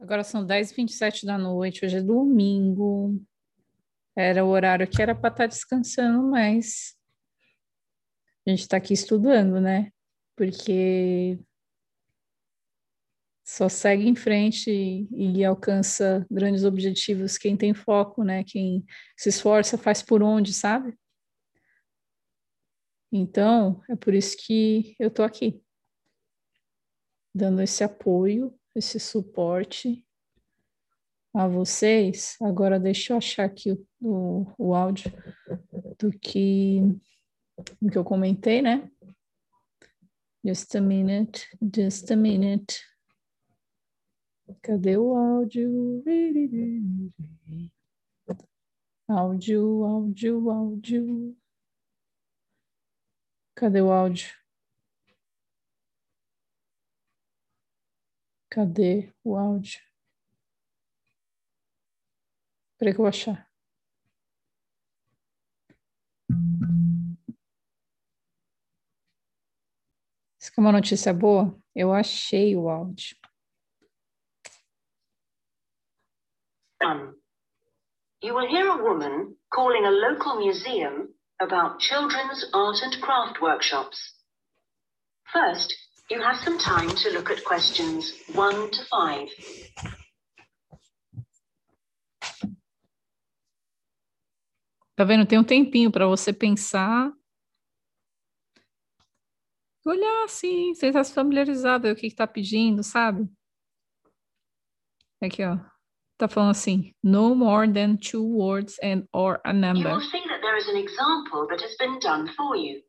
Agora são 10h27 da noite, hoje é domingo. Era o horário que era para estar tá descansando, mas a gente está aqui estudando, né? Porque só segue em frente e, e, alcança grandes objetivos quem tem foco, né? Quem se esforça faz por onde, sabe? Então, é por isso que eu tô aqui, dando esse apoio esse suporte a vocês. Agora deixa eu achar aqui o, o, o áudio do que, do que eu comentei, né? Just a minute, just a minute. Cadê o áudio? Áudio, áudio, áudio. Cadê o áudio? Cadê o áudio? Espera que eu vou achar. Isso que é uma notícia boa? Eu achei o áudio. You will hear a woman calling a local museum about children's art and craft workshops. First, You have some time to look at questions 1 to 5. Tá vendo? Tem um tempinho para você pensar. Olhar assim, você está familiarizado com o que está pedindo, sabe? Aqui, ó. Tá falando assim, no more than two words and or a number. You will see that there is an example that has been done for you.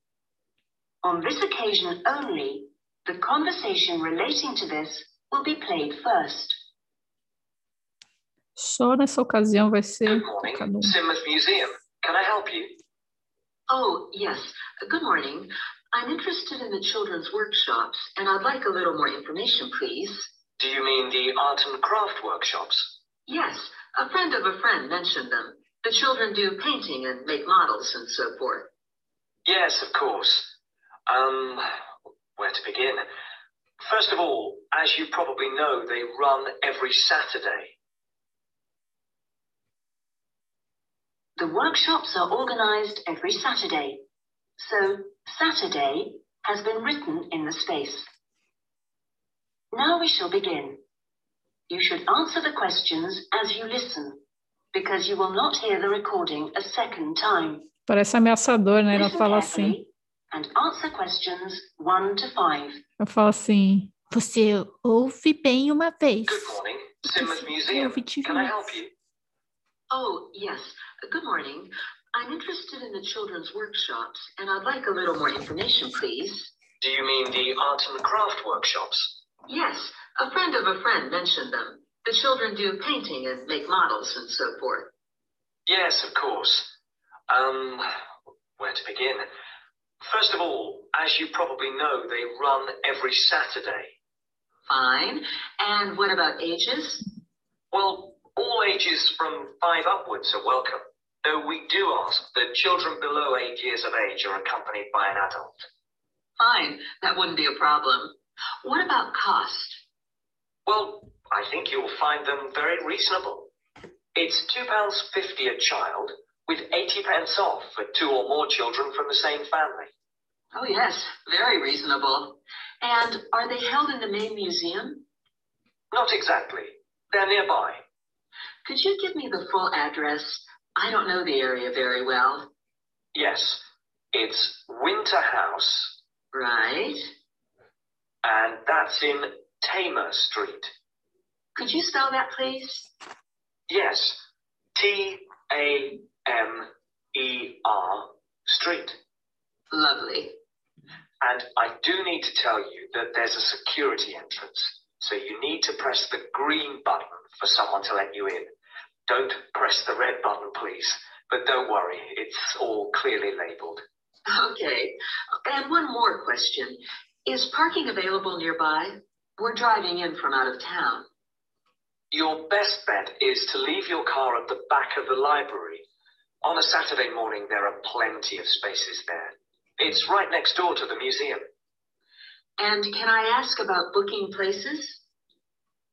On this occasion only, The conversation relating to this will be played first. Só nessa ocasião vai ser. Good morning, Sidmouth Museum. Can I help you? Oh, yes. Good morning. I'm interested in the children's workshops, and I'd like a little more information, please. Do you mean the art and craft workshops? Yes. A friend of a friend mentioned them. The children do painting and make models and so forth. Yes, of course. Um, where to begin? First of all, as you probably know, they run every Saturday. The workshops are organized every Saturday. So Saturday has been written in the space. Now we shall begin. You should answer the questions as you listen, because you will not hear the recording a second time. Parece ameaçador, né? Ela fala assim. And answer questions 1 to 5. Eu falo assim, você ouve bem uma vez. Good morning, Sidmouth Museum. Can I help you? Oh, yes. Good morning. I'm interested in the children's workshops, and I'd like a little more information, please. Do you mean the art and craft workshops? Yes. A friend of a friend mentioned them. The children do painting and make models and so forth. Yes, of course. Um, where to begin? First of all, as you probably know, they run every Saturday. Fine. And what about ages? Well, all ages from five upwards are welcome. Though we do ask that children below eight years of age are accompanied by an adult. Fine. That wouldn't be a problem. What about cost? Well, I think you'll find them very reasonable. It's £2.50 a child, with 80 pence off for two or more children from the same family. Oh, yes, very reasonable. And are they held in the main museum? Not exactly. They're nearby. Could you give me the full address? I don't know the area very well. Yes, it's Winter House. Right. And that's in Tamer Street. Could you spell that, please? Yes. T A M E R Street. Lovely. And I do need to tell you that there's a security entrance. So you need to press the green button for someone to let you in. Don't press the red button, please. But don't worry, it's all clearly labeled. Okay. And one more question. Is parking available nearby? We're driving in from out of town. Your best bet is to leave your car at the back of the library. On a Saturday morning, there are plenty of spaces there. It's right next door to the museum. And can I ask about booking places?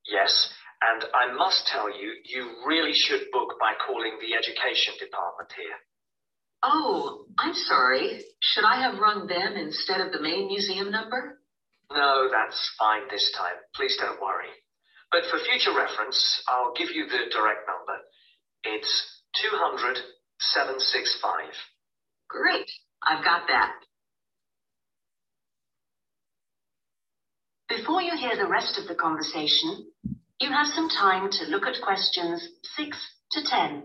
Yes. And I must tell you, you really should book by calling the education department here. Oh, I'm sorry. Should I have rung them instead of the main museum number? No, that's fine this time. Please don't worry. But for future reference, I'll give you the direct number. It's 200 765. Great. I've got that. Before you hear the rest of the conversation, you have some time to look at questions 6 to 10.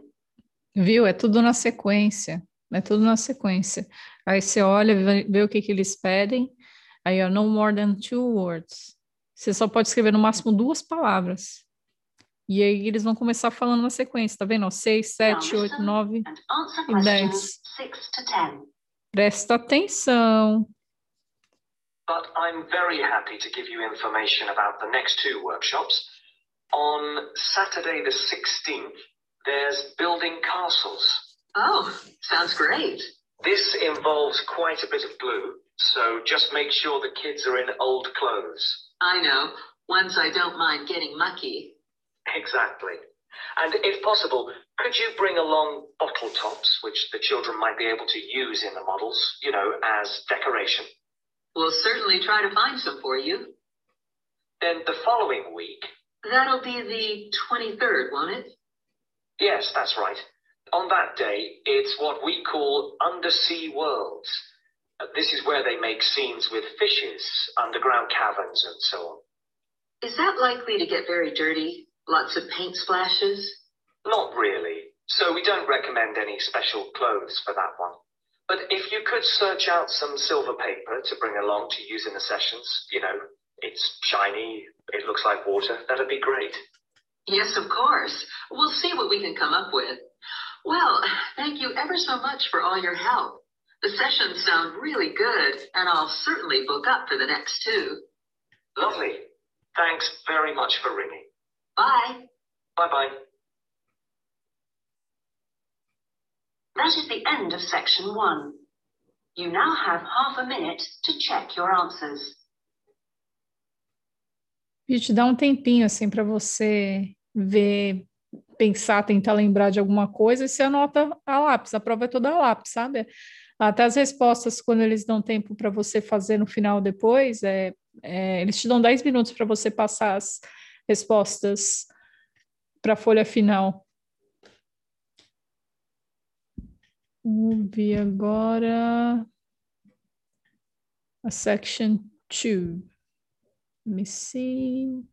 Viu? É tudo na sequência. É tudo na sequência. Aí você olha, vê, vê o que, que eles pedem. Aí, ó, no more than two words. Você só pode escrever no máximo duas palavras. E aí eles vão começar falando na sequência, tá vendo? 6, 7, 8, 9 e 10. Presta atenção. But I'm very happy to give you information about the next two workshops. On Saturday the 16th, there's building castles. Oh, sounds great. This involves quite a bit of glue, so just make sure the kids are in old clothes. I know, ones I don't mind getting mucky. Exactly. And if possible, could you bring along bottle tops, which the children might be able to use in the models, you know, as decoration? We'll certainly try to find some for you. Then the following week. That'll be the 23rd, won't it? Yes, that's right. On that day, it's what we call undersea worlds. Uh, this is where they make scenes with fishes, underground caverns, and so on. Is that likely to get very dirty? Lots of paint splashes? Not really. So we don't recommend any special clothes for that one. But if you could search out some silver paper to bring along to use in the sessions, you know, it's shiny, it looks like water, that'd be great. Yes, of course. We'll see what we can come up with. Well, thank you ever so much for all your help. The sessions sound really good, and I'll certainly book up for the next two. Lovely. Thanks very much for ringing. Bye. Bye bye. That is the end of section one. You now have half a minute to check your answers. E te dá um tempinho assim para você ver, pensar, tentar lembrar de alguma coisa e você anota a lápis. A prova é toda a lápis, sabe? Até as respostas, quando eles dão tempo para você fazer no final depois, é, é eles te dão 10 minutos para você passar as respostas para a folha final. Vamos ver agora a section 2. Let me see.